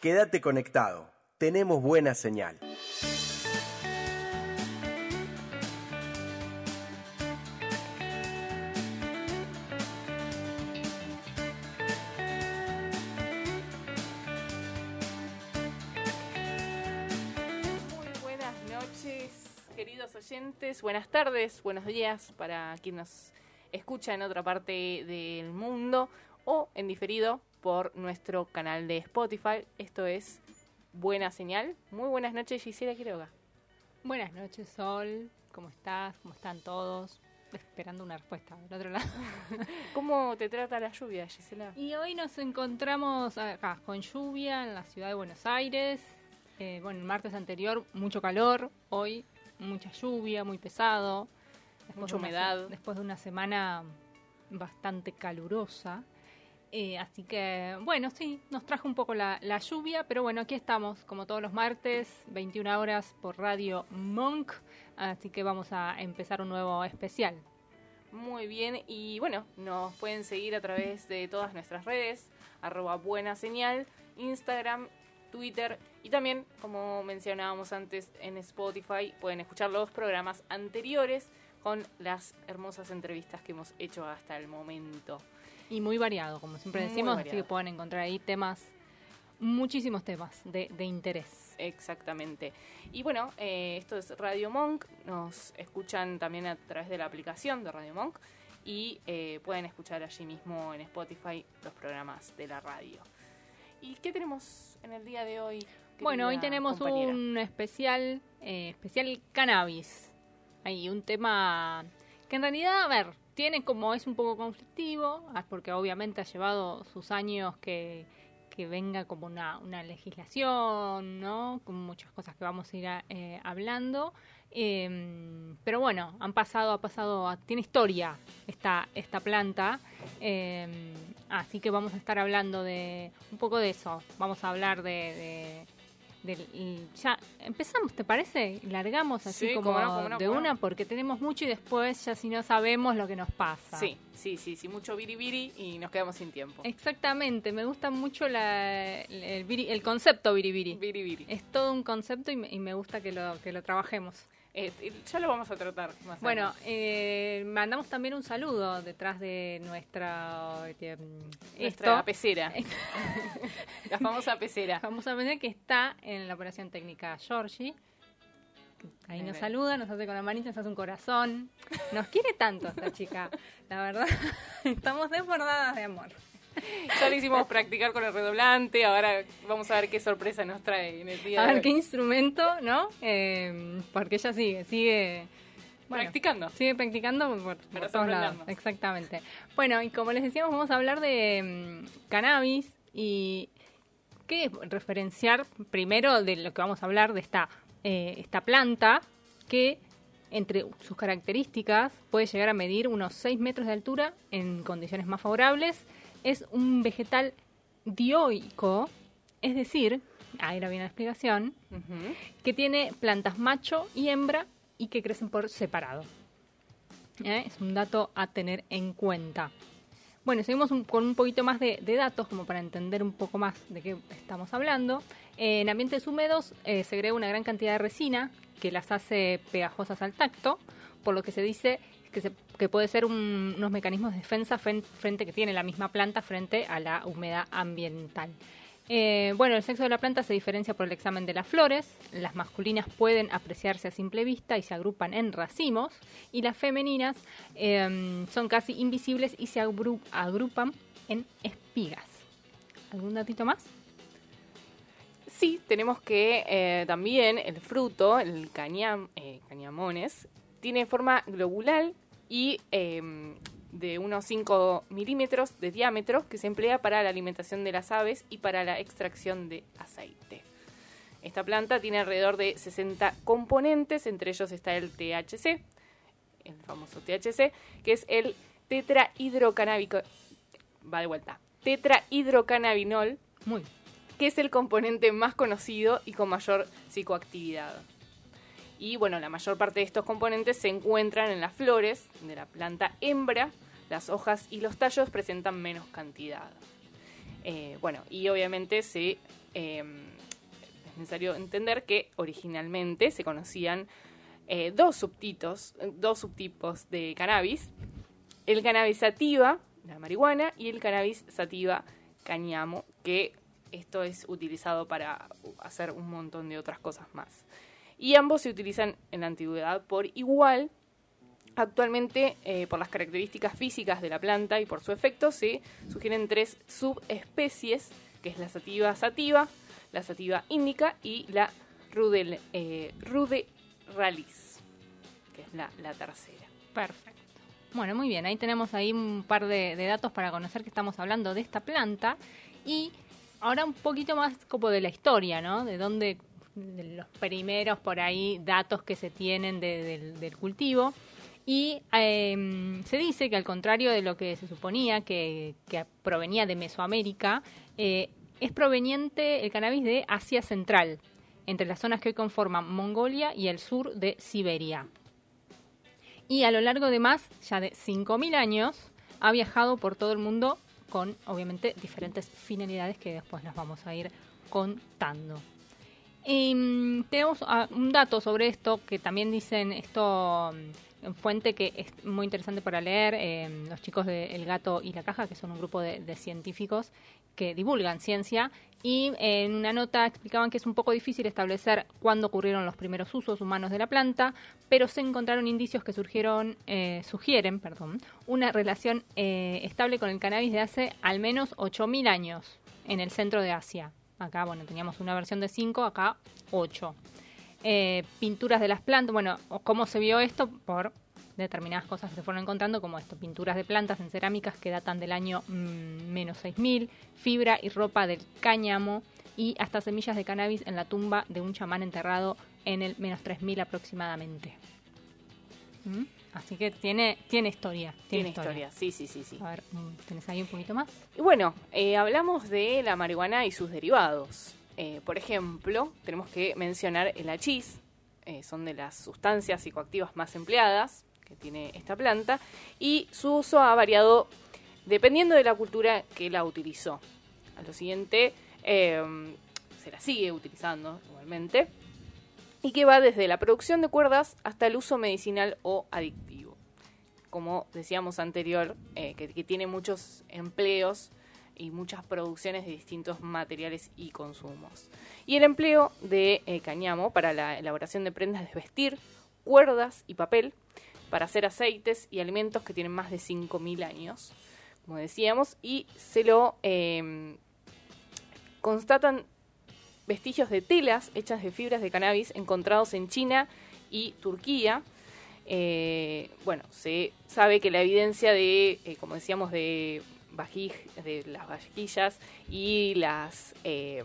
Quédate conectado. Tenemos buena señal. Buenas tardes, buenos días para quien nos escucha en otra parte del mundo o en diferido por nuestro canal de Spotify. Esto es Buena Señal. Muy buenas noches, Gisela Quiroga. Buenas noches, Sol. ¿Cómo estás? ¿Cómo están todos? Esperando una respuesta del otro lado. ¿Cómo te trata la lluvia, Gisela? Y hoy nos encontramos acá con lluvia en la ciudad de Buenos Aires. Eh, bueno, el martes anterior mucho calor, hoy mucha lluvia, muy pesado. Mucha de una humedad. se- después de una semana bastante calurosa. Eh, así que, bueno, sí, nos trajo un poco la, la lluvia, pero bueno, aquí estamos, como todos los martes, 21 horas por Radio Monk. Así que vamos a empezar un nuevo especial. Muy bien, y bueno, nos pueden seguir a través de todas nuestras redes, arroba buena señal, Instagram, Twitter y también, como mencionábamos antes, en Spotify pueden escuchar los programas anteriores con las hermosas entrevistas que hemos hecho hasta el momento. Y muy variado, como siempre decimos, así que pueden encontrar ahí temas, muchísimos temas de, de interés. Exactamente. Y bueno, eh, esto es Radio Monk, nos escuchan también a través de la aplicación de Radio Monk y eh, pueden escuchar allí mismo en Spotify los programas de la radio. ¿Y qué tenemos en el día de hoy? Bueno, hoy tenemos compañera? un especial, eh, especial cannabis. Hay un tema que en realidad, a ver, tiene como es un poco conflictivo, ah, porque obviamente ha llevado sus años que, que venga como una, una legislación, ¿no? Con muchas cosas que vamos a ir eh, hablando. Eh, pero bueno, han pasado, ha pasado, tiene historia esta, esta planta. eh, así que vamos a estar hablando de un poco de eso. Vamos a hablar de- del- ya empezamos, ¿te parece? Largamos así Sí, como no, no, de una no. porque tenemos mucho y después ya si no sabemos lo que nos pasa. Sí, sí, sí, sí, mucho biribiri y nos quedamos sin tiempo. Exactamente, me gusta mucho la- el, viri- el concepto biribiri. Biribiri. Es todo un concepto y me, y me gusta que lo, que lo trabajemos. Eh, ya lo vamos a tratar más Bueno, eh, mandamos también un saludo detrás de nuestra... eh, nuestra esto. pecera. la famosa pecera. Vamos a ver que está en la operación técnica Georgie. Ahí nos saluda, nos hace con la manita, nos hace un corazón. Nos quiere tanto esta chica. La verdad, estamos desbordadas de amor. Ya le hicimos practicar con el redoblante, ahora vamos a ver qué sorpresa nos trae en el día A ver qué instrumento, ¿no? Eh, porque ella sigue, sigue... bueno, Practicando. Sigue practicando por, por todos lados. Exactamente. Bueno, y como les decíamos, vamos a hablar de mm, cannabis y qué es referenciar primero de lo que vamos a hablar de esta, eh, esta planta que entre sus características puede llegar a medir unos 6 metros de altura en condiciones más favorables. Es un vegetal dioico, es decir, ahí la viene la explicación, que tiene plantas macho y hembra y que crecen por separado. ¿Eh? Es un dato a tener en cuenta. Bueno, seguimos un- con un poquito más de, de datos como para entender un poco más de qué estamos hablando. Eh, en ambientes húmedos eh, se agrega una gran cantidad de resina que las hace pegajosas al tacto, por lo que se dice que, puede ser un- unos mecanismos de defensa fen- frente que tiene la misma planta frente a la humedad ambiental. Eh, bueno, el sexo de la planta se diferencia por el examen de las flores. Las masculinas pueden apreciarse a simple vista y se agrupan en racimos. Y las femeninas eh, son casi invisibles y se agru- agrupan en espigas. ¿Algún datito más? Sí, tenemos que eh, también el fruto, el eh, cañamones, tiene forma globular y eh, de unos 5 milímetros de diámetro que se emplea para la alimentación de las aves y para la extracción de aceite. Esta planta tiene alrededor de 60 componentes, entre ellos está el THC, el famoso THC, que es el tetrahidrocanábico, va de vuelta, tetrahidrocannabinol, Muy. que es el componente más conocido y con mayor psicoactividad. Y bueno, la mayor parte de estos componentes se encuentran en las flores de la planta hembra, las hojas y los tallos presentan menos cantidad. Eh, bueno, y obviamente eh, es necesario entender que originalmente se conocían eh, dos, subtitos, dos subtipos de cannabis, el cannabis sativa, la marihuana, y el cannabis sativa cañamo, que esto es utilizado para hacer un montón de otras cosas más. Y ambos se utilizan en la antigüedad por igual. Actualmente, eh, por las características físicas de la planta y por su efecto, se sugieren tres subespecies, que es la sativa sativa, la sativa índica y la rudel, eh, ruderalis, que es la, la tercera. Perfecto. Bueno, muy bien, ahí tenemos ahí un par de, de datos para conocer que estamos hablando de esta planta y ahora un poquito más como de la historia, ¿no? De dónde, de los primeros por ahí datos que se tienen de- del, cultivo. Y eh, se dice que al contrario de lo que se suponía, que, provenía de Mesoamérica, eh, es proveniente el cannabis de Asia Central, entre las zonas que hoy conforman Mongolia y el sur de Siberia y a lo largo de más ya de 5.000 años ha viajado por todo el mundo con obviamente diferentes finalidades que después nos vamos a ir contando. Em, tenemos ah, un dato sobre esto que también dicen esto mm, en fuente que es muy interesante para leer, em, los chicos de El Gato y la Caja, que son un grupo de, de científicos que divulgan ciencia, y en una nota explicaban que es un poco difícil establecer cuándo ocurrieron los primeros usos humanos de la planta, pero se encontraron indicios que surgieron, eh, sugieren perdón, una relación eh, estable con el cannabis de hace al menos 8.000 años en el centro de Asia. Acá, bueno, teníamos una versión de 5, acá 8. Eh, pinturas de las plantas, bueno, ¿cómo se vio esto? Por determinadas cosas que se fueron encontrando, como esto, pinturas de plantas en cerámicas que datan del año mm, menos 6000, fibra y ropa del cáñamo y hasta semillas de cannabis en la tumba de un chamán enterrado en el menos 3000 aproximadamente. ¿Mm? Así que tiene, tiene historia. Tiene historia, sí, sí, sí, sí. A ver, ¿tenés ahí un poquito más? Y bueno, eh, hablamos de la marihuana y sus derivados. Eh, por ejemplo, tenemos que mencionar el hachís, eh, son de las sustancias psicoactivas más empleadas que tiene esta planta, y su uso ha variado dependiendo de la cultura que la utilizó. A lo siguiente, eh, se la sigue utilizando igualmente, y que va desde la producción de cuerdas hasta el uso medicinal o adictivo. Como decíamos anterior, eh, que, tiene muchos empleos y muchas producciones de distintos materiales y consumos. Y el empleo de eh, cáñamo para la elaboración de prendas de vestir, cuerdas y papel, para hacer aceites y alimentos que tienen más de 5.000 años, como decíamos, y se lo eh, constatan vestigios de telas hechas de fibras de cannabis encontrados en China y Turquía. Eh, bueno, se sabe que la evidencia de, eh, como decíamos, de, las vajillas y las eh,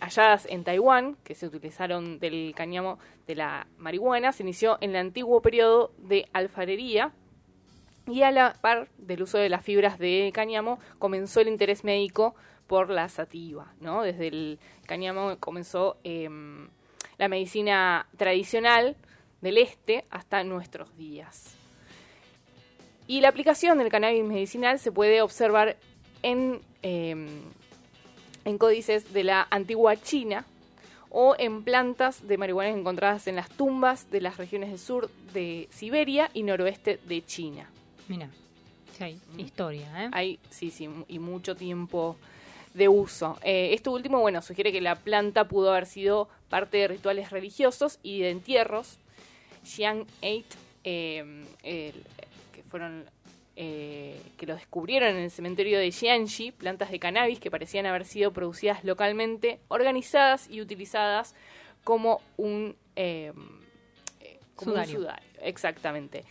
halladas en Taiwán, que se utilizaron del cáñamo de la marihuana, se inició en el antiguo periodo de alfarería y a la par del uso de las fibras de cáñamo comenzó el interés médico por la sativa, ¿no? Desde el cáñamo comenzó eh, la medicina tradicional del este hasta nuestros días. Y la aplicación del cannabis medicinal se puede observar en, eh, en códices de la antigua China o en plantas de marihuana encontradas en las tumbas de las regiones del sur de Siberia y noroeste de China. Mira, sí, hay historia, ¿eh? Hay, sí, sí, y mucho tiempo de uso. Eh, esto último, bueno, sugiere que la planta pudo haber sido parte de rituales religiosos y de entierros. Xiang Eight, eh, que fueron eh, que lo descubrieron en el cementerio de Jiangxi, plantas de cannabis que parecían haber sido producidas localmente, organizadas y utilizadas como un, eh, eh, un Sudario. Exactamente.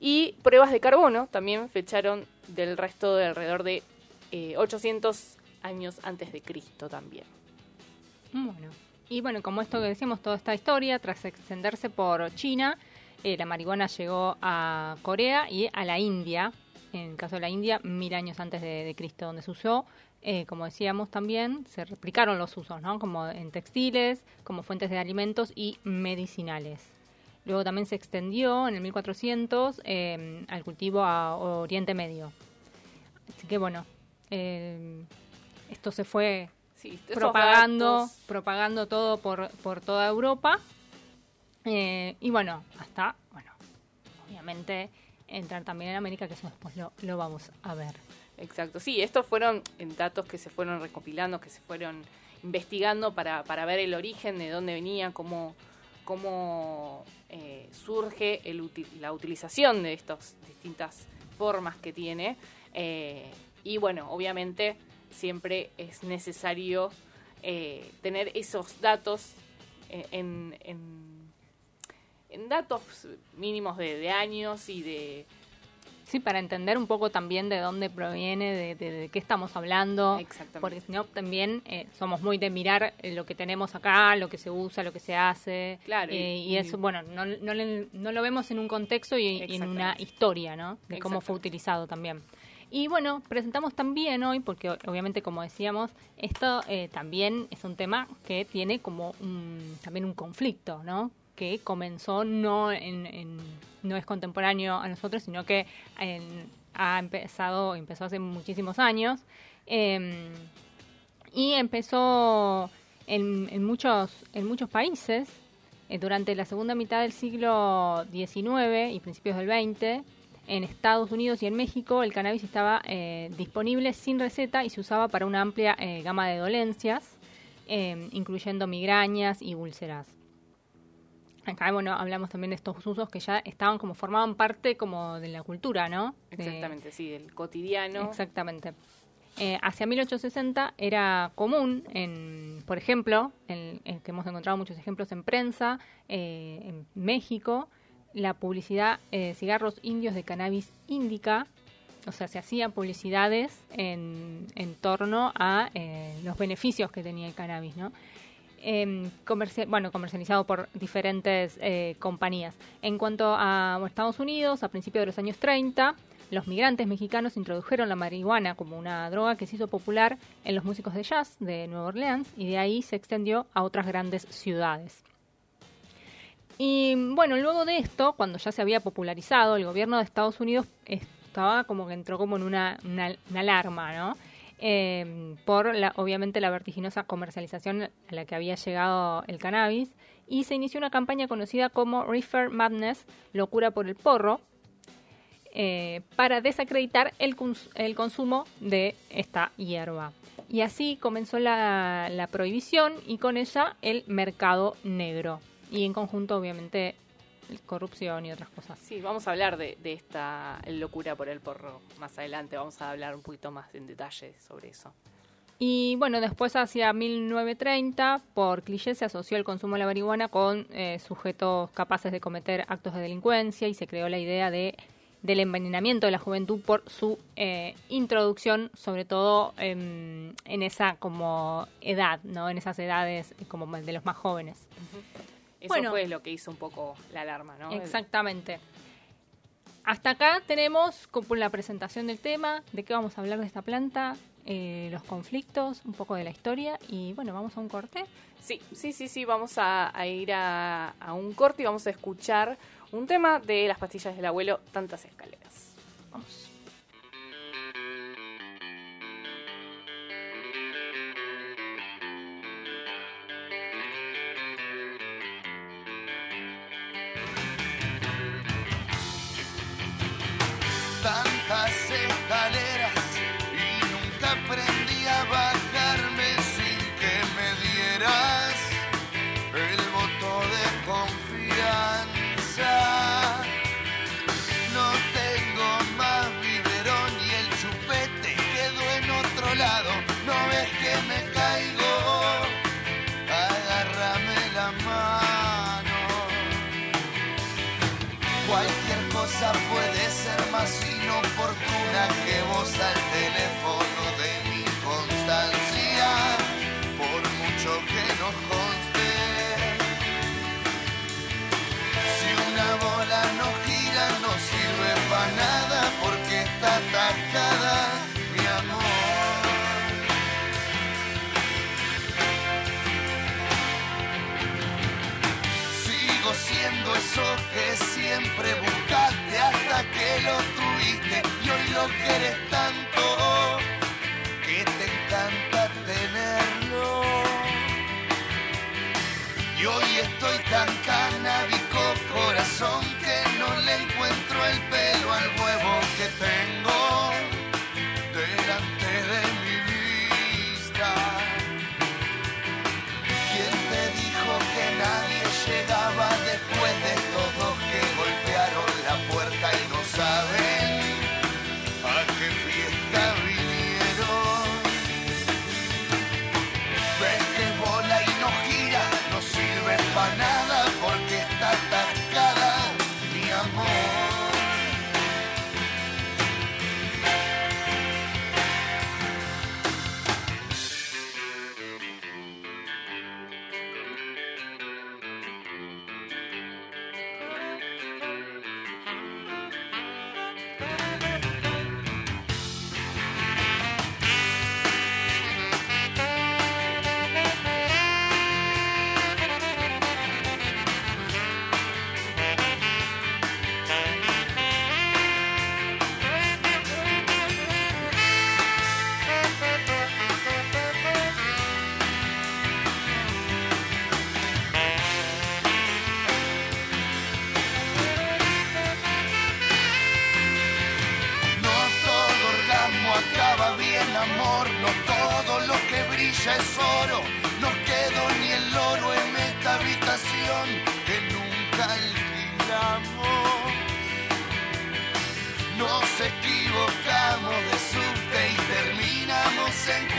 Y pruebas de carbono también fecharon del resto de alrededor de 800 años antes de Cristo también. Bueno, y bueno, como esto que decíamos, toda esta historia, tras extenderse por China, eh, la marihuana llegó a Corea y a la India, en el caso de la India, mil años antes de, Cristo, donde se usó, eh, como decíamos también, se replicaron los usos, ¿no? Como en textiles, como fuentes de alimentos y medicinales. Luego también se extendió en el 1400 eh, al cultivo a Oriente Medio. Así que bueno, esto se fue propagando, propagando todo por, por toda Europa. Eh, y bueno, hasta, bueno, obviamente entrar también en América, que eso después lo, lo vamos a ver. Exacto, sí, estos fueron datos que se fueron recopilando, que se fueron investigando para, para ver el origen, de dónde venía, cómo, cómo eh, surge el, la utilización de estas distintas formas que tiene. Eh, y bueno, obviamente siempre es necesario eh, tener esos datos en, en, datos mínimos de, años y de... Sí, para entender un poco también de dónde proviene, de, de, qué estamos hablando. Exactamente. Porque si no, también eh, somos muy de mirar lo que tenemos acá, lo que se usa, lo que se hace. Claro. Eh, y, eso, bueno, no, no, no, lo vemos en un contexto y, y en una historia, ¿no? De cómo fue utilizado también. Y bueno, presentamos también hoy, porque obviamente como decíamos, esto eh, también es un tema que tiene como un, también un conflicto, ¿no? Que comenzó no en, no es contemporáneo a nosotros, sino que ha empezado, empezó hace muchísimos años. Em, y empezó en, en, muchos, en muchos países eh, durante la segunda mitad del siglo XIX y principios del XX en Estados Unidos y en México el cannabis estaba eh, disponible sin receta y se usaba para una amplia eh, gama de dolencias, eh, incluyendo migrañas y úlceras. Acá, bueno, hablamos también de estos usos que ya estaban como formaban parte como de la cultura, ¿no? Exactamente, sí, del cotidiano. Exactamente. hacia 1860 era común, en, por ejemplo, en, que hemos encontrado muchos ejemplos en prensa, en México, la publicidad eh, cigarros indios de cannabis índica, o sea, se hacían publicidades en, en torno a eh, los beneficios que tenía el cannabis, ¿no? Eh, bueno, comercializado por diferentes eh, compañías. En cuanto a Estados Unidos, a principios de los años 30, los migrantes mexicanos introdujeron la marihuana como una droga que se hizo popular en los músicos de jazz de Nueva Orleans y de ahí se extendió a otras grandes ciudades. Y bueno, luego de esto, cuando ya se había popularizado, el gobierno de Estados Unidos estaba como que entró como en una, alarma, ¿no? Eh, por la, obviamente la vertiginosa comercialización a la que había llegado el cannabis y se inició una campaña conocida como Reefer Madness, locura por el porro, eh, para desacreditar el, consumo de esta hierba. Y así comenzó la prohibición y con ella el mercado negro y en conjunto obviamente corrupción y otras cosas. Sí, vamos a hablar de, esta locura por el porro más adelante, vamos a hablar un poquito más en detalle sobre eso. Y bueno, después hacia 1930, por cliché se asoció el consumo de la marihuana con eh, sujetos capaces de cometer actos de delincuencia y se creó la idea de del envenenamiento de la juventud por su eh, introducción, sobre todo en esa como edad, ¿no? En esas edades como de los más jóvenes. Eso fue lo que hizo un poco la alarma, ¿no? Exactamente. Hasta acá tenemos la presentación del tema, de qué vamos a hablar de esta planta, eh, los conflictos, un poco de la historia y bueno, vamos a un corte. Sí, sí, sí, sí, vamos a, ir a, a, un corte y vamos a escuchar un tema de las pastillas del abuelo, tantas escaleras. Vamos. Hoy estoy tan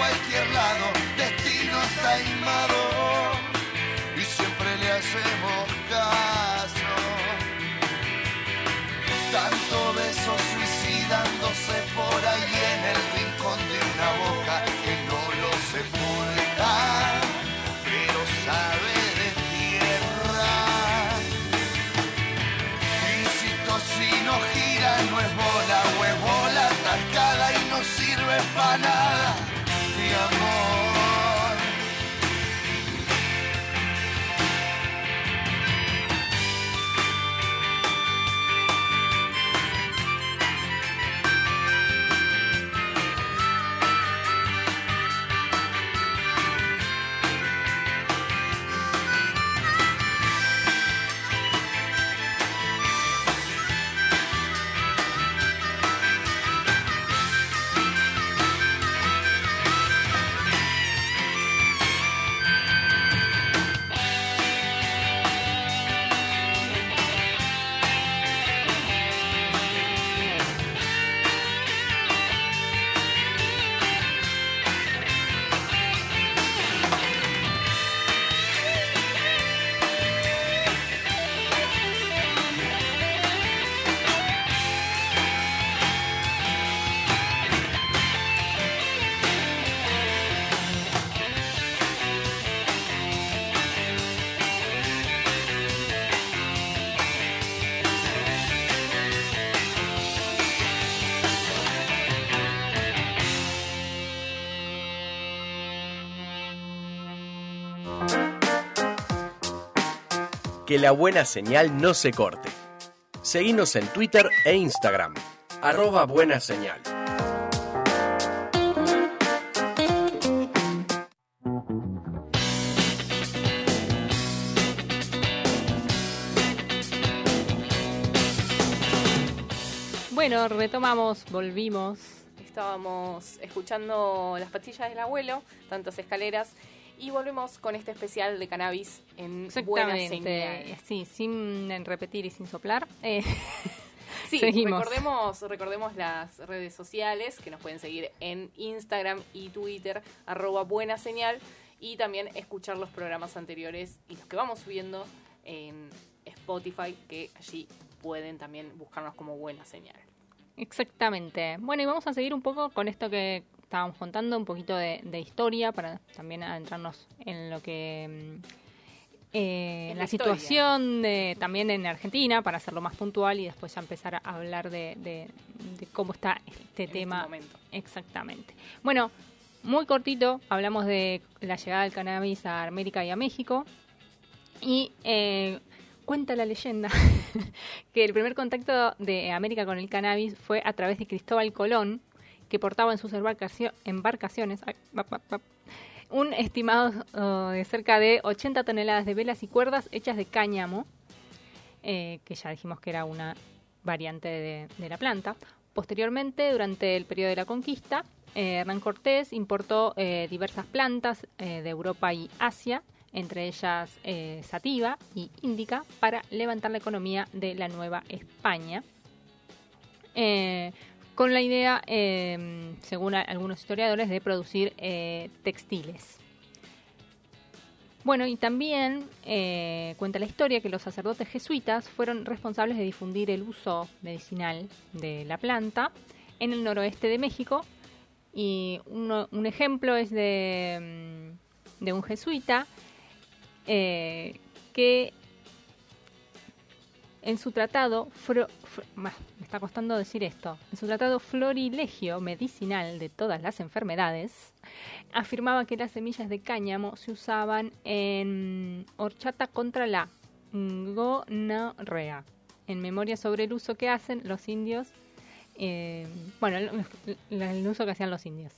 cualquier lado. Destino taimado y siempre le hacemos caso. Tanto beso suicidándose por ahí en el rincón de una boca que no lo sepulta, pero sabe de tierra. Insisto, si no gira no es bola o es bola atascada y no sirve para nada, Que la buena señal no se corte. Seguinos en Twitter e Instagram. Arroba buena señal. Bueno, retomamos, volvimos. Estábamos escuchando las pastillas del abuelo, tantas escaleras, y volvemos con este especial de cannabis en Buena Exactamente. Señal. Sí, sin repetir y sin soplar. Eh, Sí, Seguimos. recordemos, recordemos las redes sociales que nos pueden seguir en Instagram y Twitter, arroba buena señal, y también escuchar los programas anteriores y los que vamos subiendo en Spotify, que allí pueden también buscarnos como buena señal. Exactamente. Bueno, y vamos a seguir un poco con esto que estábamos contando, un poquito de, de historia para también adentrarnos en lo que mm, eh, En la, historia. situación de- también en Argentina, para hacerlo más puntual y después ya empezar a hablar de, de- de cómo está este En tema. este momento. Exactamente. Bueno, muy cortito, hablamos de la llegada del cannabis a América y a México. Y eh, cuenta la leyenda que el primer contacto de América con el cannabis fue a través de Cristóbal Colón, que portaba en sus embarcacio- embarcaciones un estimado uh, de cerca de 80 toneladas de velas y cuerdas hechas de cáñamo, eh, que ya dijimos que era una variante de, la planta. Posteriormente, durante el periodo de la conquista, eh, Hernán Cortés importó eh, diversas plantas de Europa y Asia, entre ellas sativa y índica, para levantar la economía de la Nueva España. Con la idea, eh, según algunos historiadores, de producir eh, textiles. Bueno, y también eh, cuenta la historia que los sacerdotes jesuitas fueron responsables de difundir el uso medicinal de la planta en el noroeste de México. Y un ejemplo es de, de un jesuita eh, que en su tratado, me está costando decir esto, en su tratado Florilegio medicinal de todas las enfermedades, afirmaba que las semillas de cáñamo se usaban en horchata contra la gonorrea, en memoria sobre el uso que hacen los indios, eh, bueno, el, el- el uso que hacían los indios.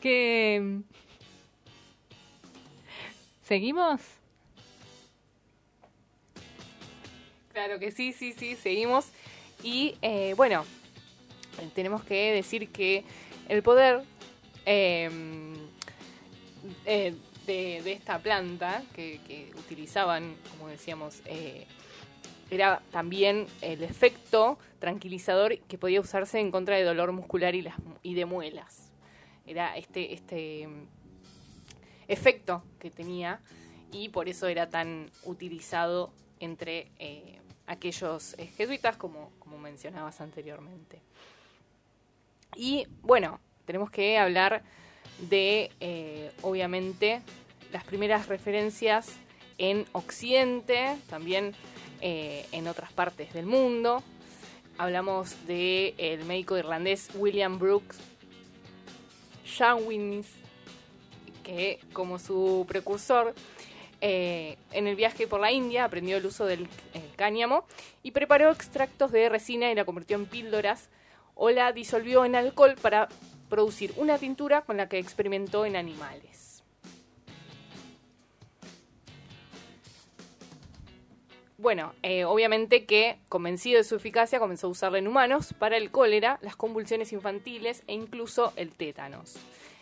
Que... ¿Seguimos? Claro que sí, sí, sí, seguimos. Y eh, bueno, tenemos que decir que el poder eh, eh, de, esta planta que, utilizaban, como decíamos, eh, era también el efecto tranquilizador que podía usarse en contra de dolor muscular y, de muelas. Era este, este mm, efecto que tenía y por eso era tan utilizado entre eh, aquellos jesuitas como, como mencionabas anteriormente. Y bueno, tenemos que hablar de, eh, obviamente, las primeras referencias en Occidente, también eh, en otras partes del mundo. Hablamos del el médico irlandés William Brooks Shawiniss, que como su precursor eh, en el viaje por la India aprendió el uso del eh, cáñamo y preparó extractos de resina y la convirtió en píldoras o la disolvió en alcohol para producir una tintura con la que experimentó en animales. Bueno, eh, obviamente que convencido de su eficacia comenzó a usarla en humanos para el cólera, las convulsiones infantiles e incluso el tétanos.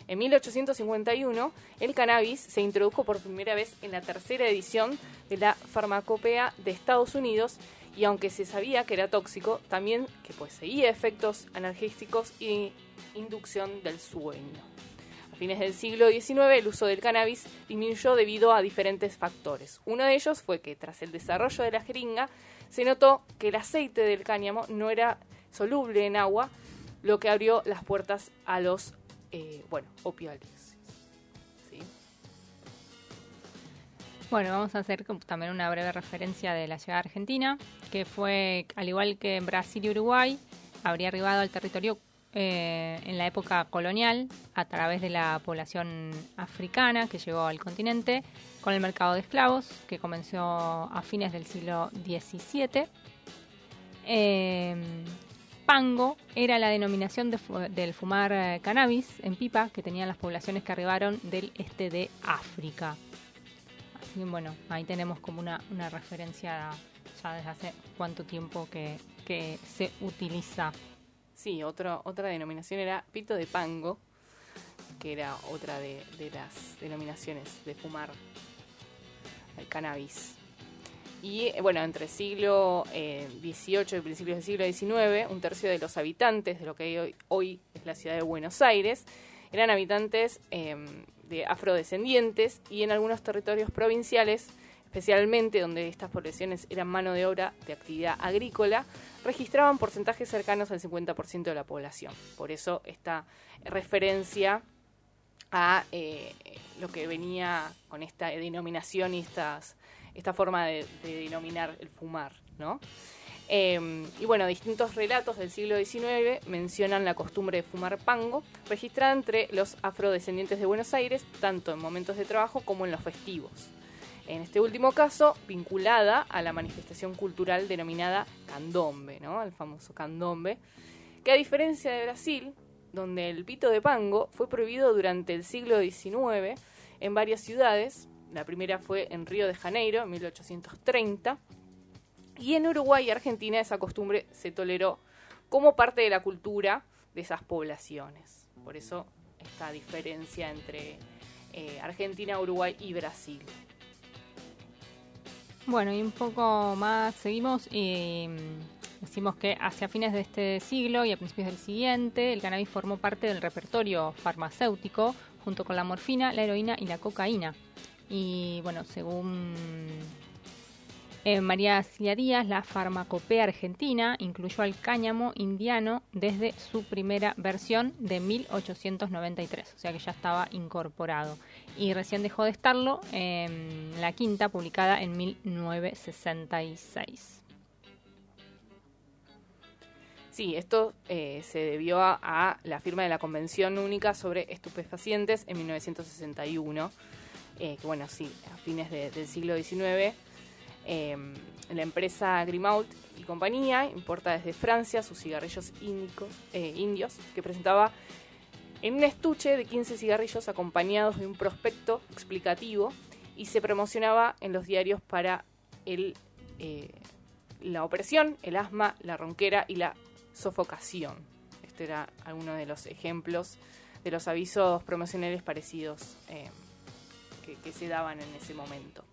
En 1851, el cannabis se introdujo por primera vez en la tercera edición de la Farmacopea de Estados Unidos y aunque se sabía que era tóxico, también que poseía efectos analgésicos y inducción del sueño. A fines del siglo XIX, el uso del cannabis disminuyó debido a diferentes factores. Uno de ellos fue que tras el desarrollo de la jeringa, se notó que el aceite del cáñamo no era soluble en agua, lo que abrió las puertas a los eh, bueno, opioides. ¿sí? Bueno, vamos a hacer también una breve referencia de la llegada Argentina, que fue, al igual que en Brasil y Uruguay, habría arribado al territorio eh, en la época colonial a través de la población africana que llegó al continente con el mercado de esclavos que comenzó a fines del siglo XVII. Pango era la denominación del fumar eh, cannabis en pipa que tenían las poblaciones que arribaron del este de África. Bueno, ahí tenemos como una, referencia ya desde hace cuánto tiempo que, se utiliza. Sí, otra denominación era pito de pango, que era otra de, de las denominaciones de fumar el cannabis. Y eh, bueno, entre el siglo eh, XVIII y principios del siglo XIX, un tercio de los habitantes de lo que hoy, es la ciudad de Buenos Aires eran habitantes eh, de afrodescendientes y en algunos territorios provinciales, especialmente donde estas poblaciones eran mano de obra de actividad agrícola, registraban porcentajes cercanos al 50% de la población. Por eso esta referencia a eh, lo que venía con esta denominación y estas, esta forma de, de denominar el fumar, ¿no? Eh, y bueno, distintos relatos del siglo XIX mencionan la costumbre de fumar pango, registrada entre los afrodescendientes de Buenos Aires, tanto en momentos de trabajo como en los festivos. En este último caso, vinculada a la manifestación cultural denominada candombe, ¿no? Al famoso candombe, que a diferencia de Brasil, donde el pito de pango fue prohibido durante el siglo XIX en varias ciudades, la primera fue en Río de Janeiro, en 1830, y en Uruguay y Argentina esa costumbre se toleró como parte de la cultura de esas poblaciones. Por eso esta diferencia entre eh, Argentina, Uruguay y Brasil. Bueno, y un poco más seguimos mm, decimos que hacia fines de este siglo y a principios del siguiente, el cannabis formó parte del repertorio farmacéutico junto con la morfina, la heroína y la cocaína. Y bueno, según eh, María Cilia Díaz, la farmacopea argentina incluyó al cáñamo indiano desde su primera versión de 1893, o sea que ya estaba incorporado. Y recién dejó de estarlo en la quinta, publicada en 1966. Sí, esto eh, se debió a, la firma de la Convención Única sobre Estupefacientes en 1961, eh, que bueno, sí, a fines de, del siglo XIX eh, la empresa Grimault y compañía importa desde Francia sus cigarrillos eh, indios que presentaba en un estuche de 15 cigarrillos acompañados de un prospecto explicativo y se promocionaba en los diarios para el, eh, la opresión, el asma, la ronquera y la sofocación. Este era alguno de los ejemplos de los avisos promocionales parecidos eh, que, se daban en ese momento.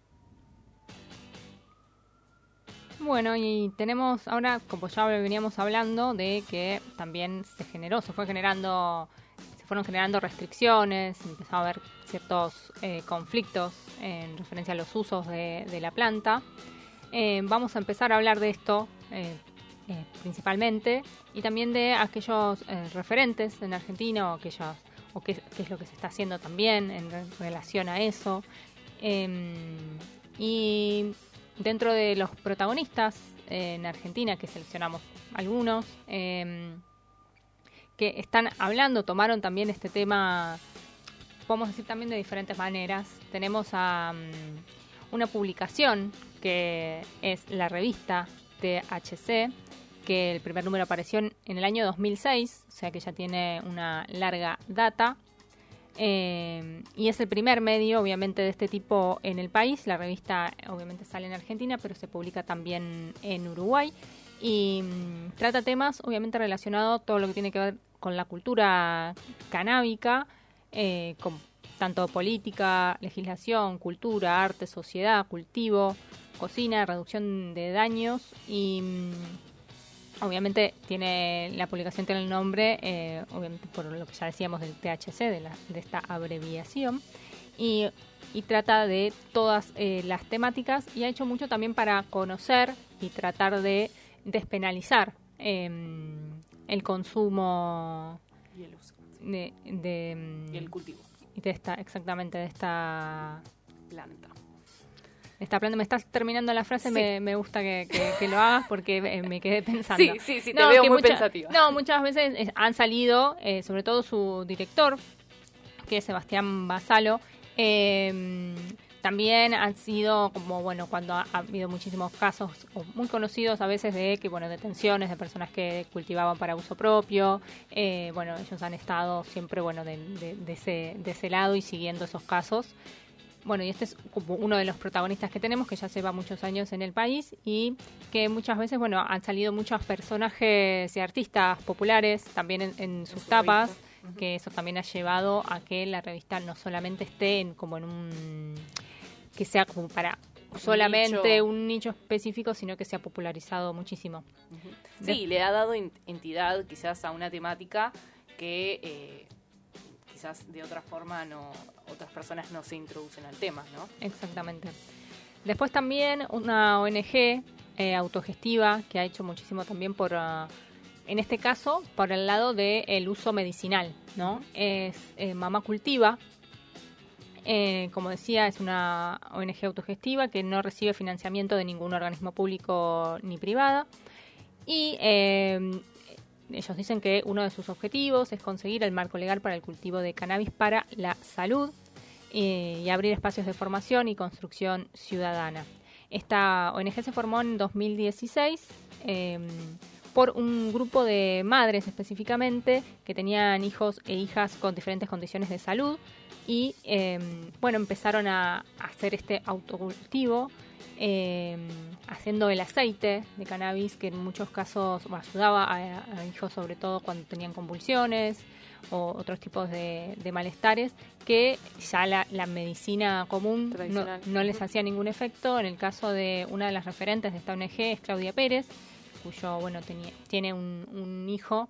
Bueno, y tenemos ahora, como ya veníamos hablando, de que también se generó, se fue generando, se fueron generando restricciones, empezó a haber ciertos eh, conflictos en referencia a los usos de, la planta. Eh, vamos a empezar a hablar de esto eh, principalmente y también de aquellos referentes en Argentina o aquellos o qué, es lo que se está haciendo también en relación a eso. y dentro de los protagonistas en Argentina, que seleccionamos algunos, eh, que están hablando, tomaron también este tema, podemos decir también de diferentes maneras. Tenemos a um, una publicación que es la revista THC, que el primer número apareció en el año 2006, o sea que ya tiene una larga data. Eh, y es el primer medio, obviamente, de este tipo en el país. La revista, obviamente, sale en Argentina, pero se publica también en Uruguay. Y mmm, trata temas, obviamente, relacionados todo lo que tiene que ver con la cultura canábica, eh, tanto política, legislación, cultura, arte, sociedad, cultivo, cocina, reducción de daños y. Mmm, obviamente tiene la publicación tiene el nombre, eh, obviamente por lo que ya decíamos del THC, de, la, de esta abreviación, y, y trata de todas eh, las temáticas y ha hecho mucho también para conocer y tratar de despenalizar eh, el consumo y el uso. De, de, y el cultivo. De esta, exactamente, de esta planta está hablando, me estás terminando la frase, sí. me, me, gusta que, que, que, lo hagas porque me quedé pensando. Sí, sí, sí, te no, veo muy mucha, pensativa. No, muchas veces han salido, eh, sobre todo su director, que es Sebastián Basalo, eh, también han sido como, bueno, cuando ha, ha, habido muchísimos casos muy conocidos a veces de que, bueno, detenciones de personas que cultivaban para uso propio, eh, bueno, ellos han estado siempre, bueno, de, de, de, ese, de ese lado y siguiendo esos casos. Bueno, y este es como uno de los protagonistas que tenemos, que ya lleva muchos años en el país y que muchas veces, bueno, han salido muchos personajes y artistas populares también en, en sus tapas, uh -huh. que eso también ha llevado a que la revista no solamente esté en, como en un... que sea como para solamente nicho. un nicho específico, sino que se ha popularizado muchísimo. Uh -huh. Sí, de le ha dado entidad quizás a una temática que... Eh, quizás de otra forma no otras personas no se introducen al tema, ¿no? Exactamente. Después también una ONG eh, autogestiva que ha hecho muchísimo también por uh, en este caso por el lado del uso medicinal, ¿no? Es eh, Mamá Cultiva, eh, como decía, es una ONG autogestiva que no recibe financiamiento de ningún organismo público ni privada. Y eh, ellos dicen que uno de sus objetivos es conseguir el marco legal para el cultivo de cannabis para la salud y abrir espacios de formación y construcción ciudadana. Esta ONG se formó en 2016 por un grupo de madres específicamente que tenían hijos e hijas con diferentes condiciones de salud y em, bueno, empezaron a, hacer este autocultivo em, haciendo el aceite de cannabis que en muchos casos ayudaba a, hijos sobre todo cuando tenían convulsiones o otros tipos de, malestares que ya la, medicina común no, no, les hacía ningún efecto. En el caso de una de las referentes de esta ONG es Claudia Pérez, cuyo, bueno, tenía, tiene un, hijo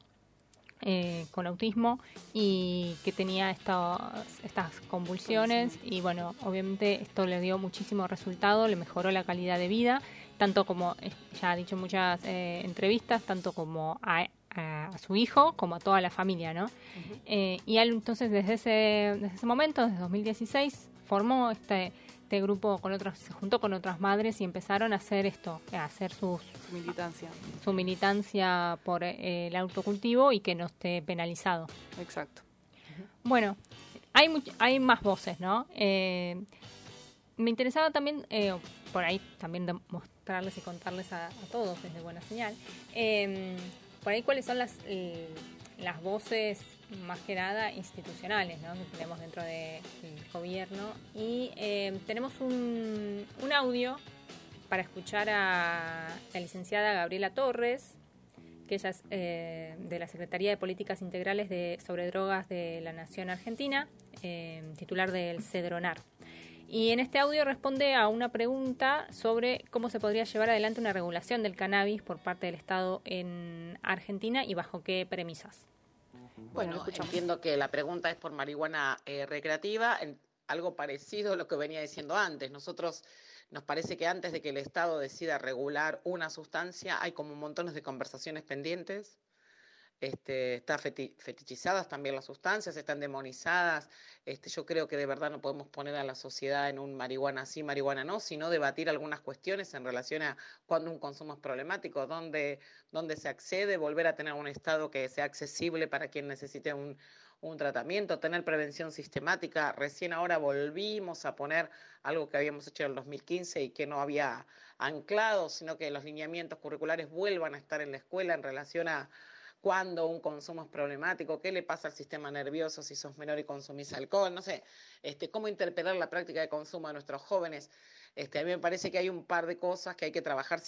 eh, con autismo y que tenía estas, estas convulsiones y bueno, obviamente esto le dio muchísimo resultado, le mejoró la calidad de vida, tanto como ya ha dicho en muchas eh, entrevistas, tanto como a, su hijo como a toda la familia, ¿no? Eh, y él entonces desde ese, desde ese momento, desde 2016, formó este este grupo con otros, se juntó con otras madres y empezaron a hacer esto, a hacer sus, su militancia. Su militancia por eh, el autocultivo y que no esté penalizado. Exacto. Bueno, hay, hay más voces, ¿no? Eh, me interesaba también, eh, por ahí también mostrarles y contarles a, todos desde Buena Señal, por ahí cuáles son las, las voces más que nada institucionales ¿no? que tenemos dentro del gobierno. Y eh, tenemos un, un audio para escuchar a la licenciada Gabriela Torres, que ella es eh, de la Secretaría de Políticas Integrales de, sobre Drogas de la Nación Argentina, eh, titular del CEDRONAR. Y en este audio responde a una pregunta sobre cómo se podría llevar adelante una regulación del cannabis por parte del Estado en Argentina y bajo qué premisas. Bueno, entiendo que la pregunta es por marihuana eh, recreativa, algo parecido a lo que venía diciendo antes. Nosotros nos parece que antes de que el Estado decida regular una sustancia, hay como montones de conversaciones pendientes este, están fetichizadas también las sustancias, están demonizadas. Este, yo creo que de verdad no podemos poner a la sociedad en un marihuana sí, marihuana no, sino debatir algunas cuestiones en relación a cuándo un consumo es problemático, dónde, dónde se accede, volver a tener un estado que sea accesible para quien necesite un, un tratamiento, tener prevención sistemática. Recién ahora volvimos a poner algo que habíamos hecho en el 2015 y que no había anclado, sino que los lineamientos curriculares vuelvan a estar en la escuela en relación a cuándo un consumo es problemático, qué le pasa al sistema nervioso si sos menor y consumís alcohol, no sé, este, cómo interpretar la práctica de consumo de nuestros jóvenes. Este, a mí me parece que hay un par de cosas que hay que trabajar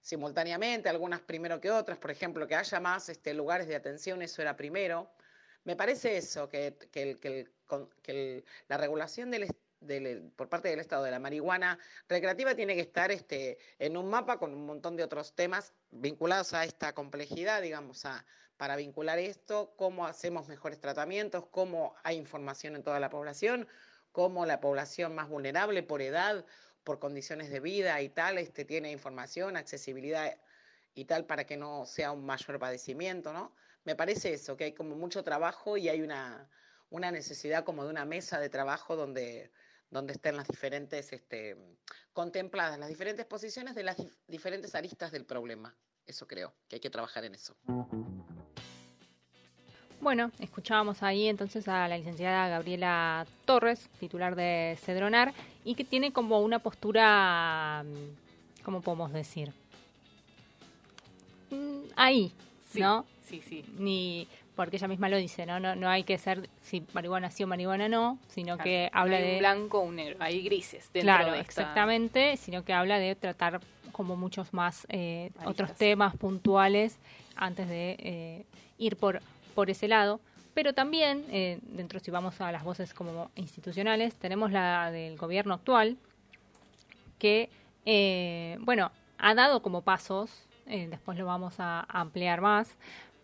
simultáneamente, algunas primero que otras, por ejemplo, que haya más este, lugares de atención, eso era primero. Me parece eso, que, la regulación del, por parte del Estado de la marihuana recreativa tiene que estar este, en un mapa con un montón de otros temas vinculados a esta complejidad, digamos, a, para vincular esto, cómo hacemos mejores tratamientos, cómo hay información en toda la población, cómo la población más vulnerable por edad, por condiciones de vida y tal, este, tiene información, accesibilidad y tal para que no sea un mayor padecimiento, ¿no? Me parece eso, que hay como mucho trabajo y hay una, una necesidad como de una mesa de trabajo donde donde estén las diferentes, este, contempladas las diferentes posiciones de las diferentes aristas del problema. Eso creo, que hay que trabajar en eso. Bueno, escuchábamos ahí entonces a la licenciada Gabriela Torres, titular de Cedronar, y que tiene como una postura, ¿cómo podemos decir? Mm, ahí, ¿no? Sí, sí. Ni porque ella misma lo dice, ¿no? No, no hay que ser si marihuana sí o marihuana no, sino que habla de... Un blanco o un negro, hay grises dentro claro, exactamente, sino que habla de tratar como muchos más eh, otros temas puntuales antes de eh, ir por, por ese lado. Pero también, eh, dentro si vamos a las voces como institucionales, tenemos la del gobierno actual, que, bueno, ha dado como pasos, después lo vamos a ampliar más,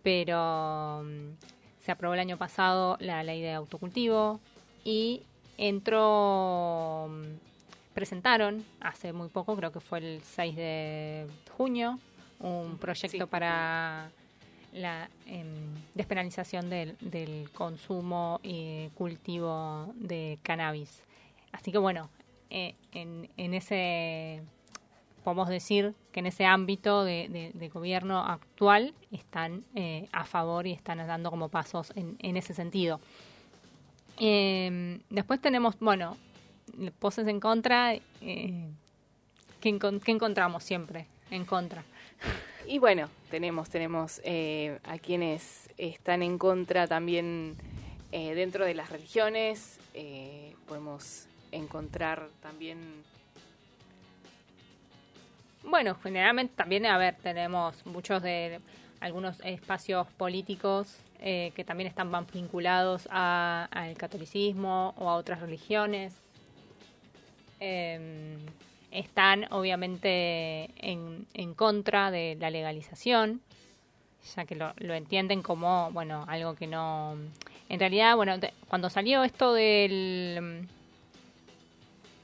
pero mm, se aprobó el año pasado la ley de autocultivo y entró, mm, presentaron hace muy poco, creo que fue el 6 de junio, un proyecto para la em, despenalización del, del consumo y cultivo de cannabis. Así que bueno, eh, en, en ese podemos decir que en ese ámbito de, gobierno actual están eh, a favor y están dando como pasos en, en ese sentido. Em, después tenemos, bueno, poses en contra. Eh, ¿qué, encontramos siempre en contra? Y bueno, tenemos, tenemos eh, a quienes están en contra también eh, dentro de las religiones. podemos encontrar también bueno, generalmente también, a ver, tenemos muchos de algunos espacios políticos eh, que también están vinculados al catolicismo o a otras religiones. Em, están obviamente en, en, contra de la legalización, ya que lo, lo, entienden como, bueno, algo que no... En realidad, bueno, cuando salió esto del...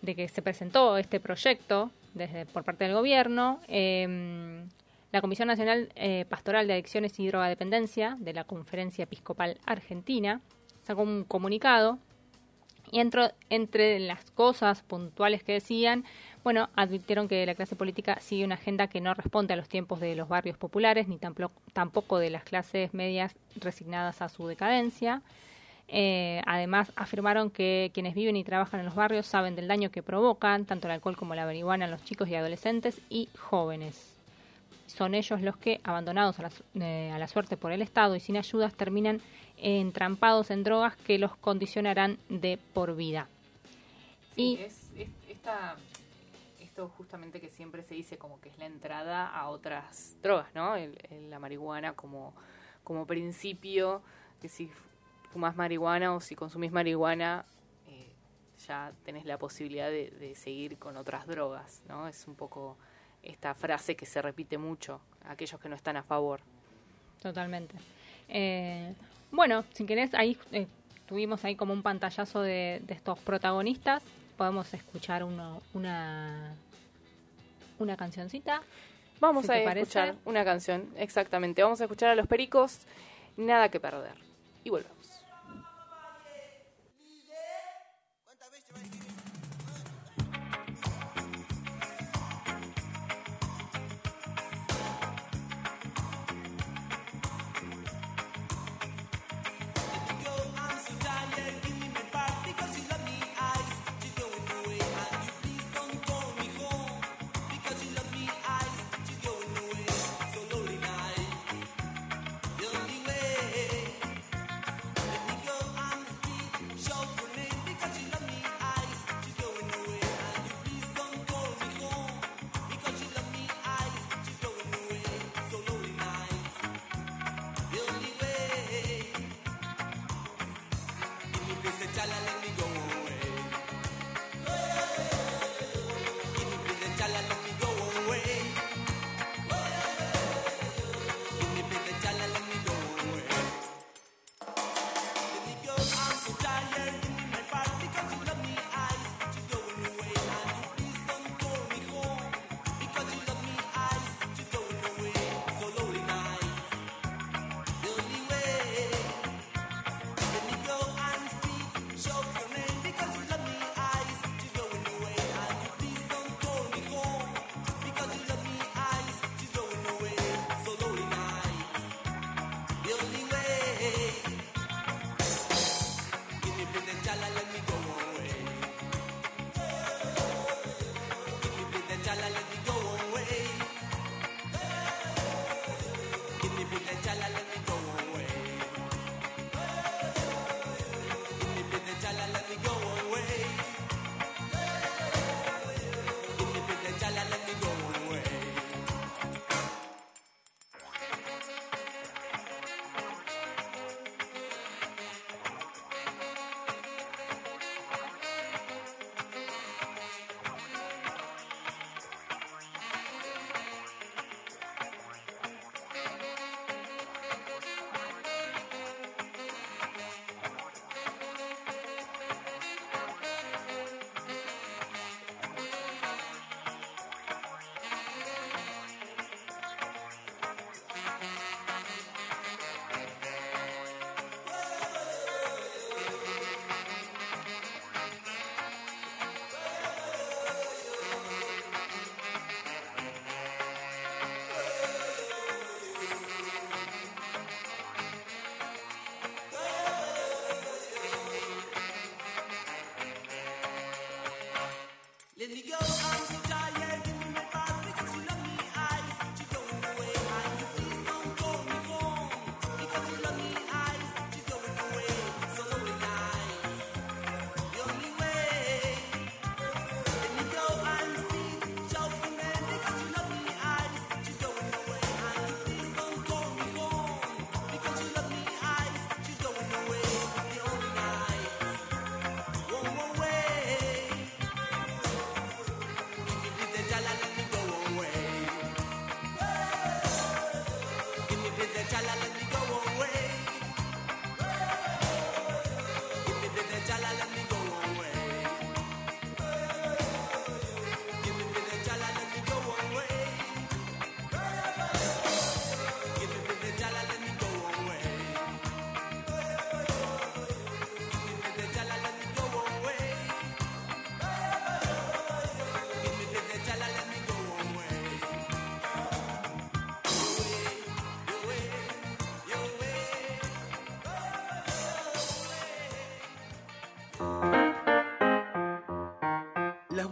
de que se presentó este proyecto, desde, por parte del gobierno. Em, la Comisión Nacional eh, Pastoral de Adicciones y Drogadependencia de la Conferencia Episcopal Argentina sacó un comunicado y entre, entre las cosas puntuales que decían, bueno, advirtieron que la clase política sigue una agenda que no responde a los tiempos de los barrios populares ni tampoco de las clases medias resignadas a su decadencia. Eh, además, afirmaron que quienes viven y trabajan en los barrios saben del daño que provocan tanto el alcohol como la marihuana en los chicos y adolescentes y jóvenes. Son ellos los que, abandonados a la, eh, a la suerte por el Estado y sin ayudas, terminan entrampados en drogas que los condicionarán de por vida. y es, esto justamente que siempre se dice como que es la entrada a otras drogas, ¿no? la marihuana como, como principio, que si fumas marihuana o si consumís marihuana, eh, ya tenés la posibilidad de, seguir con otras drogas, ¿no? Es un poco esta frase que se repite mucho, aquellos que no están a favor. Totalmente. Eh, bueno, si querés, ahí eh, tuvimos ahí como un pantallazo de, estos protagonistas. Podemos escuchar uno, una, una cancioncita. Vamos a escuchar una canción, exactamente. Vamos a escuchar a los pericos, nada que perder. Y volvemos.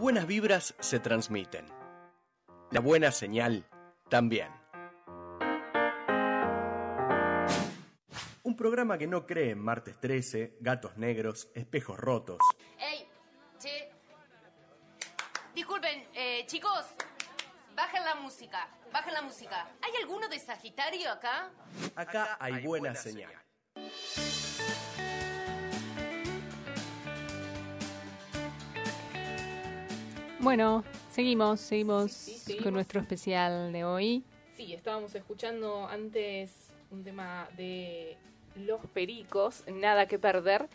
Buenas vibras se transmiten. La buena señal también. Un programa que no cree en martes 13, gatos negros, espejos rotos. ¡Ey! Che. Disculpen, eh, chicos. Bajen la música. Bajen la música. ¿Hay alguno de Sagitario acá? Acá hay buena señal. Bueno, seguimos, seguimos Sí, sí, seguimos. con nuestro especial de hoy. Sí, estábamos escuchando antes un tema de Los Pericos, Nada que Perder.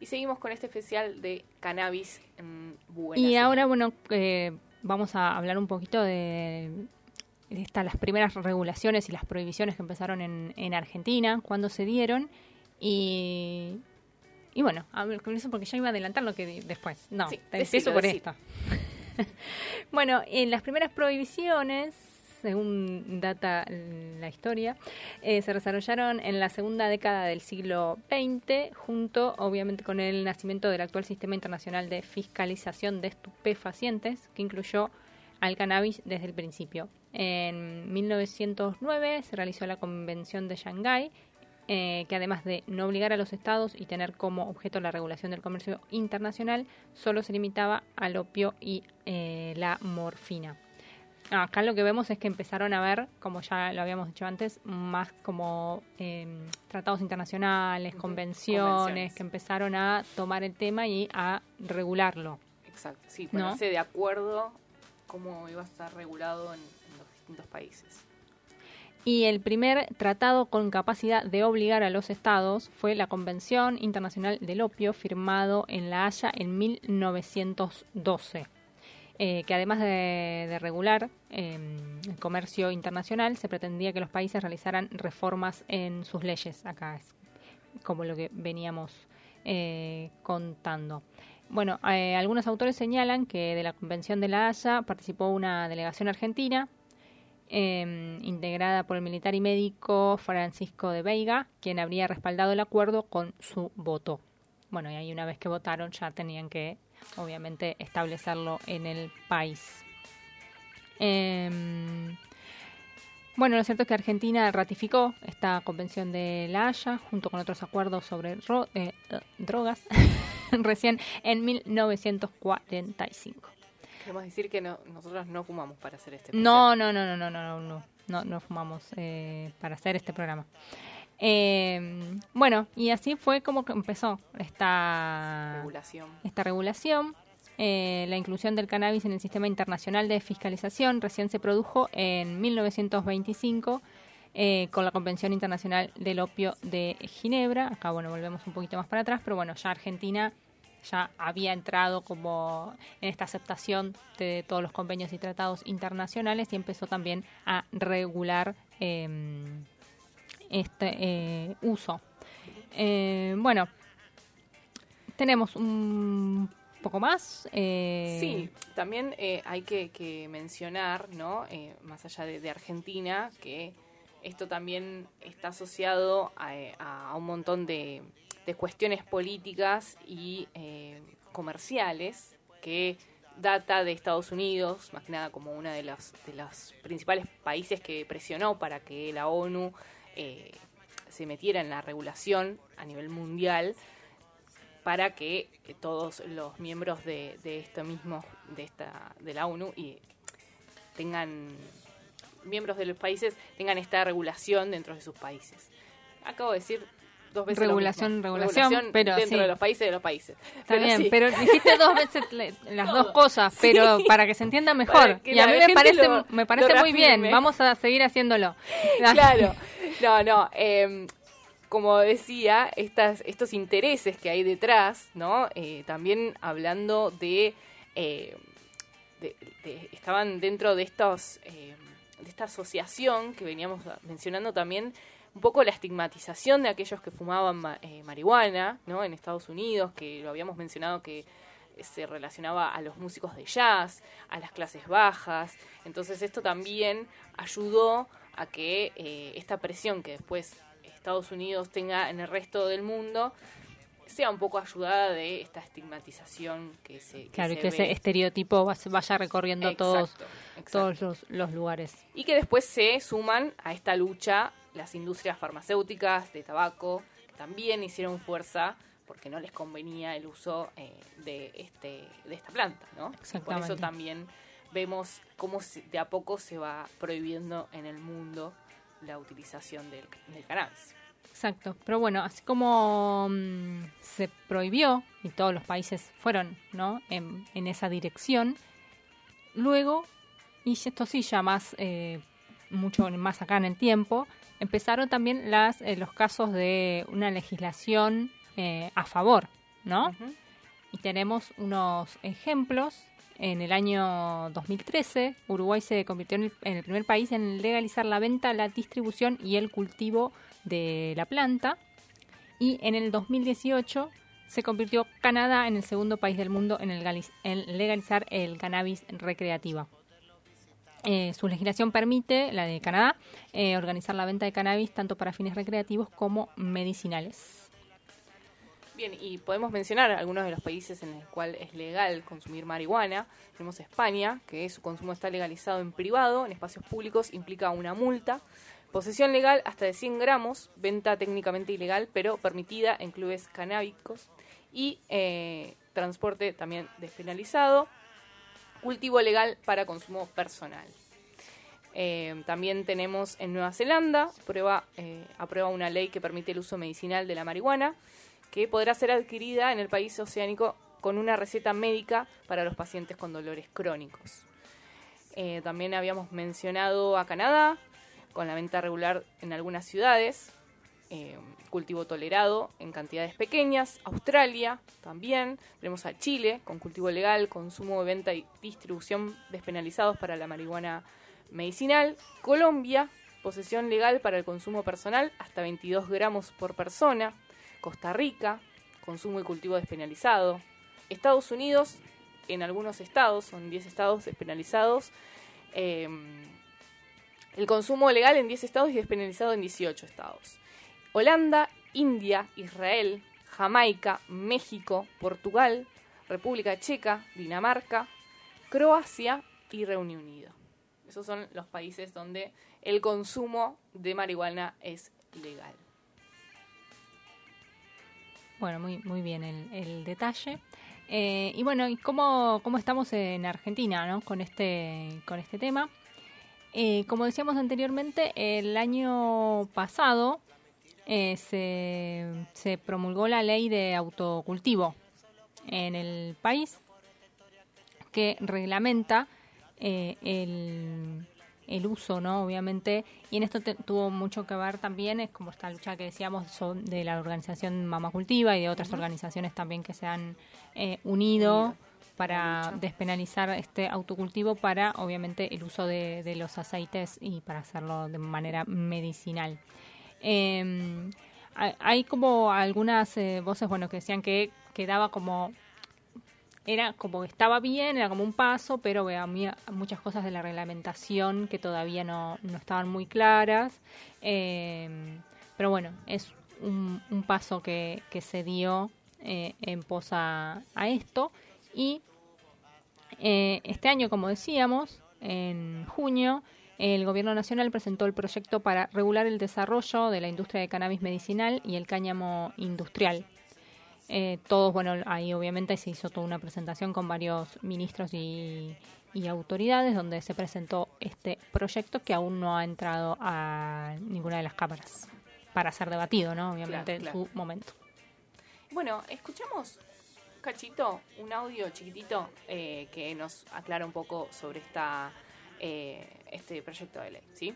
Y seguimos con este especial de cannabis en buena y ahora, bueno, eh, vamos a hablar un poquito de, de esta- las primeras regulaciones y las prohibiciones que empezaron en, en Argentina, cuando se dieron. Y, y bueno, hablo con eso porque ya iba a adelantar lo que después. No, Sí, te empiezo por esto. bueno, en las primeras prohibiciones, según data la historia, eh, se desarrollaron en la segunda década del siglo XX, junto obviamente con el nacimiento del actual sistema internacional de fiscalización de estupefacientes, que incluyó al cannabis desde el principio. En 1909 se realizó la Convención de Shanghái, eh, que además de no obligar a los estados y tener como objeto la regulación del comercio internacional, solo se limitaba al opio y eh, la morfina. Acá lo que vemos es que empezaron a ver, como ya lo habíamos dicho antes, más como eh, tratados internacionales, convenciones, convenciones. que empezaron a tomar el tema y a regularlo. Exacto, sí, ¿No? ponerse de acuerdo cómo iba a estar regulado en, en los distintos países. Y el primer tratado con capacidad de obligar a los estados fue la Convención Internacional del Opio, firmado en La Haya en 1912, eh, que además de, regular eh, el comercio internacional, se pretendía que los países realizaran reformas en sus leyes. Acá es como lo que veníamos eh, contando. Bueno, eh, algunos autores señalan que de la Convención de La Haya participó una delegación argentina eh, integrada por el militar y médico Francisco de Veiga, quien habría respaldado el acuerdo con su voto. Bueno, y ahí una vez que votaron ya tenían que, obviamente, establecerlo en el país. Em, bueno, lo cierto es que Argentina ratificó esta convención de La Haya junto con otros acuerdos sobre eh, eh, drogas recién en 1945. Queremos decir que no, nosotros no fumamos para hacer este No, no, no, no, no, no, no, no, no, no fumamos eh, para hacer este programa. Eh, bueno, y así fue como que empezó esta regulación. esta regulación. Eh, la inclusión del cannabis en el sistema internacional de fiscalización recién se produjo en 1925 eh, con la Convención Internacional del Opio de Ginebra. Acá, bueno, volvemos un poquito más para atrás, pero bueno, ya Argentina ya había entrado como en esta aceptación de todos los convenios y tratados internacionales y empezó también a regular eh, este eh, uso. Eh, bueno, tenemos un poco más. eh, Sí, también hay que, mencionar, ¿no? Más allá de, Argentina, que esto también está asociado a un montón de, de cuestiones políticas y eh, comerciales que data de Estados Unidos, más que nada como uno de los, de los principales países que presionó para que la ONU eh, se metiera en la regulación a nivel mundial para que todos los miembros de, de esto mismo, de esta, de la ONU, y tengan miembros de los países tengan esta regulación dentro de sus países. Acabo de decir dos veces lo Regulación, mismo. regulación, pero dentro sí. de los países de los países. Está bien, sí. pero dijiste dos veces las Todo. dos cosas, Sí. pero para que se entienda mejor. Y a mí me parece, lo- me parece muy bien. Vamos a seguir haciéndolo. claro. No, no. eh, como decía, estas, estos intereses que hay detrás, ¿no? Eh, también hablando de, eh, de- de- estaban dentro de estos eh, de esta asociación que veníamos mencionando también un poco la estigmatización de aquellos que fumaban ma- eh, marihuana, ¿no? En Estados Unidos, que lo habíamos mencionado que eh, se relacionaba a los músicos de jazz, a las clases bajas. Entonces esto también ayudó a que eh, esta presión que después Estados Unidos tenga en el resto del mundo sea un poco ayudada de esta estigmatización que se que Claro, y se que ve. ese estereotipo va- vaya recorriendo todos, exacto. todos los, los lugares. Y que después se suman a esta lucha las industrias farmacéuticas, de tabaco, también hicieron fuerza porque no les convenía el uso eh, de, este, de esta planta, ¿no? Por eso también vemos cómo se- de a poco se va prohibiendo en el mundo la utilización del, del cannabis. Exacto, pero bueno, así como mm, se prohibió y todos los países fueron ¿no? en, en esa dirección, luego, y esto sí ya más, eh, mucho más acá en el tiempo, empezaron también las, eh, los casos de una legislación eh, a favor, ¿no? Y tenemos unos ejemplos. En el año 2013, Uruguay se convirtió en el, en el primer país en legalizar la venta, la distribución y el cultivo de la planta. Y en el 2018 se convirtió Canadá en el segundo país del mundo en, el en legalizar el cannabis recreativa. Eh, su legislación permite, la de Canadá, eh, organizar la venta de cannabis tanto para fines recreativos como medicinales. Bien, y podemos mencionar algunos de los países en los cuales es legal consumir marihuana. Tenemos España, que su consumo está legalizado en privado, en espacios públicos implica una multa. Posesión legal hasta de 100 gramos, venta técnicamente ilegal, pero permitida en clubes canábicos. Y eh, transporte también despenalizado. Cultivo legal para consumo personal. Eh, también tenemos en Nueva Zelanda, prueba, eh, aprueba una ley que permite el uso medicinal de la marihuana, que podrá ser adquirida en el país oceánico con una receta médica para los pacientes con dolores crónicos. Eh, también habíamos mencionado a Canadá, con la venta regular en algunas ciudades, eh, cultivo tolerado en cantidades pequeñas, Australia también, tenemos a Chile, con cultivo legal, consumo, venta y distribución despenalizados para la marihuana medicinal, Colombia, posesión legal para el consumo personal hasta 22 gramos por persona, Costa Rica, consumo y cultivo despenalizado, Estados Unidos, en algunos estados, son 10 estados despenalizados, eh, el consumo legal en 10 estados y despenalizado en 18 estados. Holanda, India, Israel, Jamaica, México, Portugal, República Checa, Dinamarca, Croacia y Reino Unido. Esos son los países donde el consumo de marihuana es legal. Bueno, muy, bien el, detalle. Eh, y bueno, ¿y cómo, cómo estamos en Argentina ¿no? con, este, con este tema? Eh, como decíamos anteriormente, el año pasado eh, se, se promulgó la ley de autocultivo en el país que reglamenta eh, el, el uso, ¿no? Obviamente, y en esto te- tuvo mucho que ver también, es como esta lucha que decíamos son de la organización Mama Cultiva y de otras organizaciones también que se han eh, unido Unido. para despenalizar este autocultivo para, obviamente, el uso de, de los aceites y para hacerlo de manera medicinal. Eh, hay- como algunas eh, voces, bueno, que decían que quedaba como era como que estaba bien, era como un paso, pero había muchas cosas de la reglamentación que todavía no, no estaban muy claras. Eh, pero bueno, es un, paso que, se dio eh, en pos a, a esto. Y eh, este año, como decíamos, en junio, el Gobierno Nacional presentó el proyecto para regular el desarrollo de la industria de cannabis medicinal y el cáñamo industrial. Eh, todos, bueno, ahí obviamente se hizo toda una presentación con varios ministros y, y autoridades donde se presentó este proyecto que aún no ha entrado a ninguna de las cámaras para ser debatido, ¿no? Obviamente Claro, claro. en su momento. Bueno, escuchamos un cachito, un audio chiquitito eh, que nos aclara un poco sobre esta eh, este proyecto de ley, ¿sí?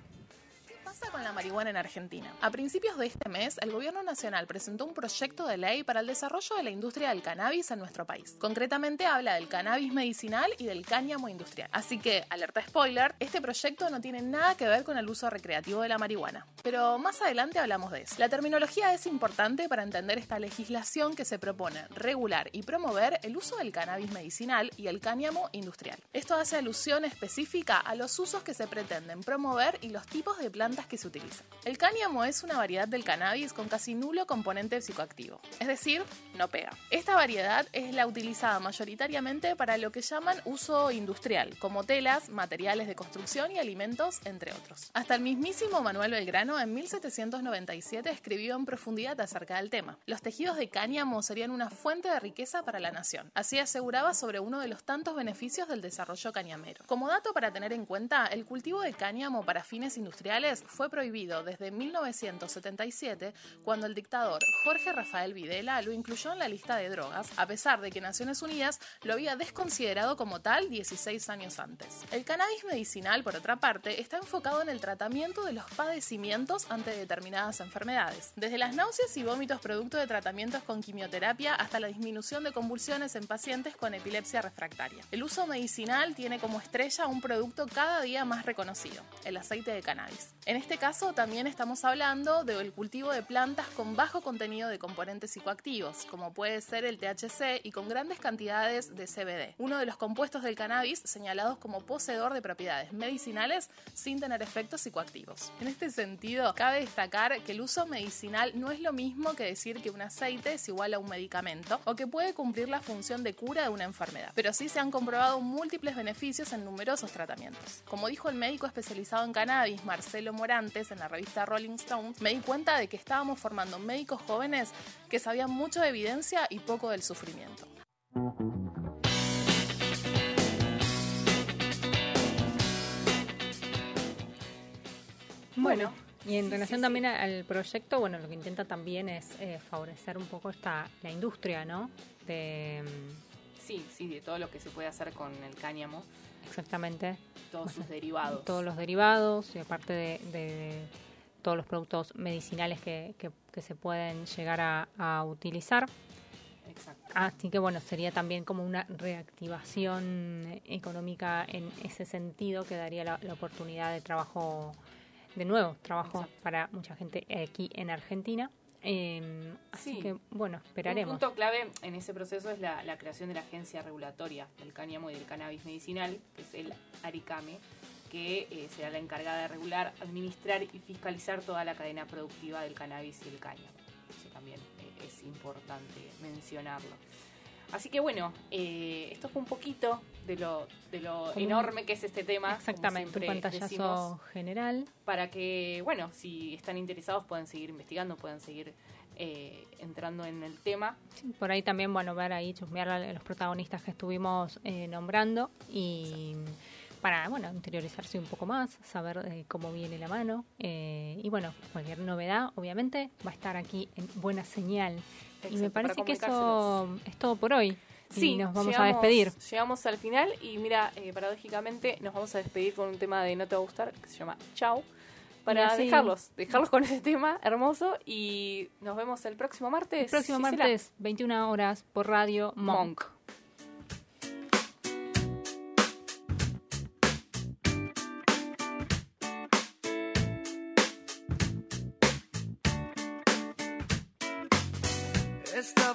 ¿Qué pasa con la marihuana en Argentina? A principios de este mes, el Gobierno Nacional presentó un proyecto de ley para el desarrollo de la industria del cannabis en nuestro país. Concretamente habla del cannabis medicinal y del cáñamo industrial. Así que, alerta spoiler, este proyecto no tiene nada que ver con el uso recreativo de la marihuana. Pero más adelante hablamos de eso. La terminología es importante para entender esta legislación que se propone regular y promover el uso del cannabis medicinal y el cáñamo industrial. Esto hace alusión específica a los usos que se pretenden promover y los tipos de plantas que se utilizan. El cáñamo es una variedad del cannabis con casi nulo componente psicoactivo, es decir, no pega. Esta variedad es la utilizada mayoritariamente para lo que llaman uso industrial, como telas, materiales de construcción y alimentos, entre otros. Hasta el mismísimo Manuel Belgrano en 1797 escribió en profundidad acerca del tema. Los tejidos de cáñamo serían una fuente de riqueza para la nación. Así aseguraba sobre uno de los tantos beneficios del desarrollo cañamero. Como dato para tener en cuenta, el cultivo de cáñamo para fines industriales fue prohibido desde 1977 cuando el dictador Jorge Rafael Videla lo incluyó en la lista de drogas, a pesar de que Naciones Unidas lo había desconsiderado como tal 16 años antes. El cannabis medicinal, por otra parte, está enfocado en el tratamiento de los padecimientos ante determinadas enfermedades, desde las náuseas y vómitos producto de tratamientos con quimioterapia hasta la disminución de convulsiones en pacientes con epilepsia refractaria. El uso medicinal tiene como estrella un producto cada día más reconocido, el aceite de cannabis. Este caso también estamos hablando del cultivo de plantas con bajo contenido de componentes psicoactivos, como puede ser el THC y con grandes cantidades de CBD, uno de los compuestos del cannabis señalados como poseedor de propiedades medicinales sin tener efectos psicoactivos. En este sentido, cabe destacar que el uso medicinal no es lo mismo que decir que un aceite es igual a un medicamento o que puede cumplir la función de cura de una enfermedad, pero sí se han comprobado múltiples beneficios en numerosos tratamientos. Como dijo el médico especializado en cannabis, Marcelo Morantes, en la revista Rolling Stone, me di cuenta de que estábamos formando médicos jóvenes que sabían mucho de evidencia y poco del sufrimiento. Bueno, y en relación también al proyecto, bueno, lo que intenta también es eh, favorecer un poco esta la industria, ¿no? De Sí, sí, de todo lo que se puede hacer con el cáñamo. Exactamente Todos sus derivados. todos los derivados y aparte de, de todos los productos medicinales que, que- que se pueden llegar a, a utilizar. Exacto. Así que bueno, sería también como una reactivación económica en ese sentido que daría la, la oportunidad de trabajo, de nuevo, trabajo Exacto. para mucha gente aquí en Argentina. Eh, así Sí. que bueno, Un esperaremos. punto clave en ese proceso es la, la creación de la agencia regulatoria del cáñamo y del cannabis medicinal, que es el ARICAME, que eh, será la encargada de regular, administrar y fiscalizar toda la cadena productiva del cannabis y el cáñamo. Eso también eh, es importante mencionarlo. Así que bueno, eh, esto fue un poquito de lo, de lo Como enorme que es este tema. Exactamente, un pantallazo decimos general. para que, bueno, si están interesados pueden seguir investigando, pueden seguir eh, entrando en el tema. Sí, por ahí también, bueno, ver ahí, chusmear a los protagonistas que estuvimos eh, nombrando y para, bueno, interiorizarse un poco más, saber eh, cómo viene la mano. eh, y bueno, cualquier novedad, obviamente, va a estar aquí en Buena Señal. Y Exacto, me para parece que eso es todo por hoy. Sí, y nos vamos a llegamos- despedir. Llegamos al final y mira, eh, paradójicamente nos vamos a despedir con un tema de No te va a gustar que se llama Chau. Para dejarlos, dejarlos con ese tema hermoso y nos vemos el próximo martes. El próximo Gisela. martes, 21 horas, por Radio Monk. Monk.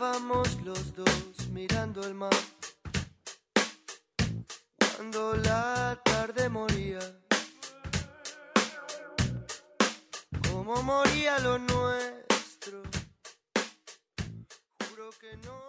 Estábamos los dos mirando el mar cuando la tarde moría. Como moría lo nuestro. Juro que no.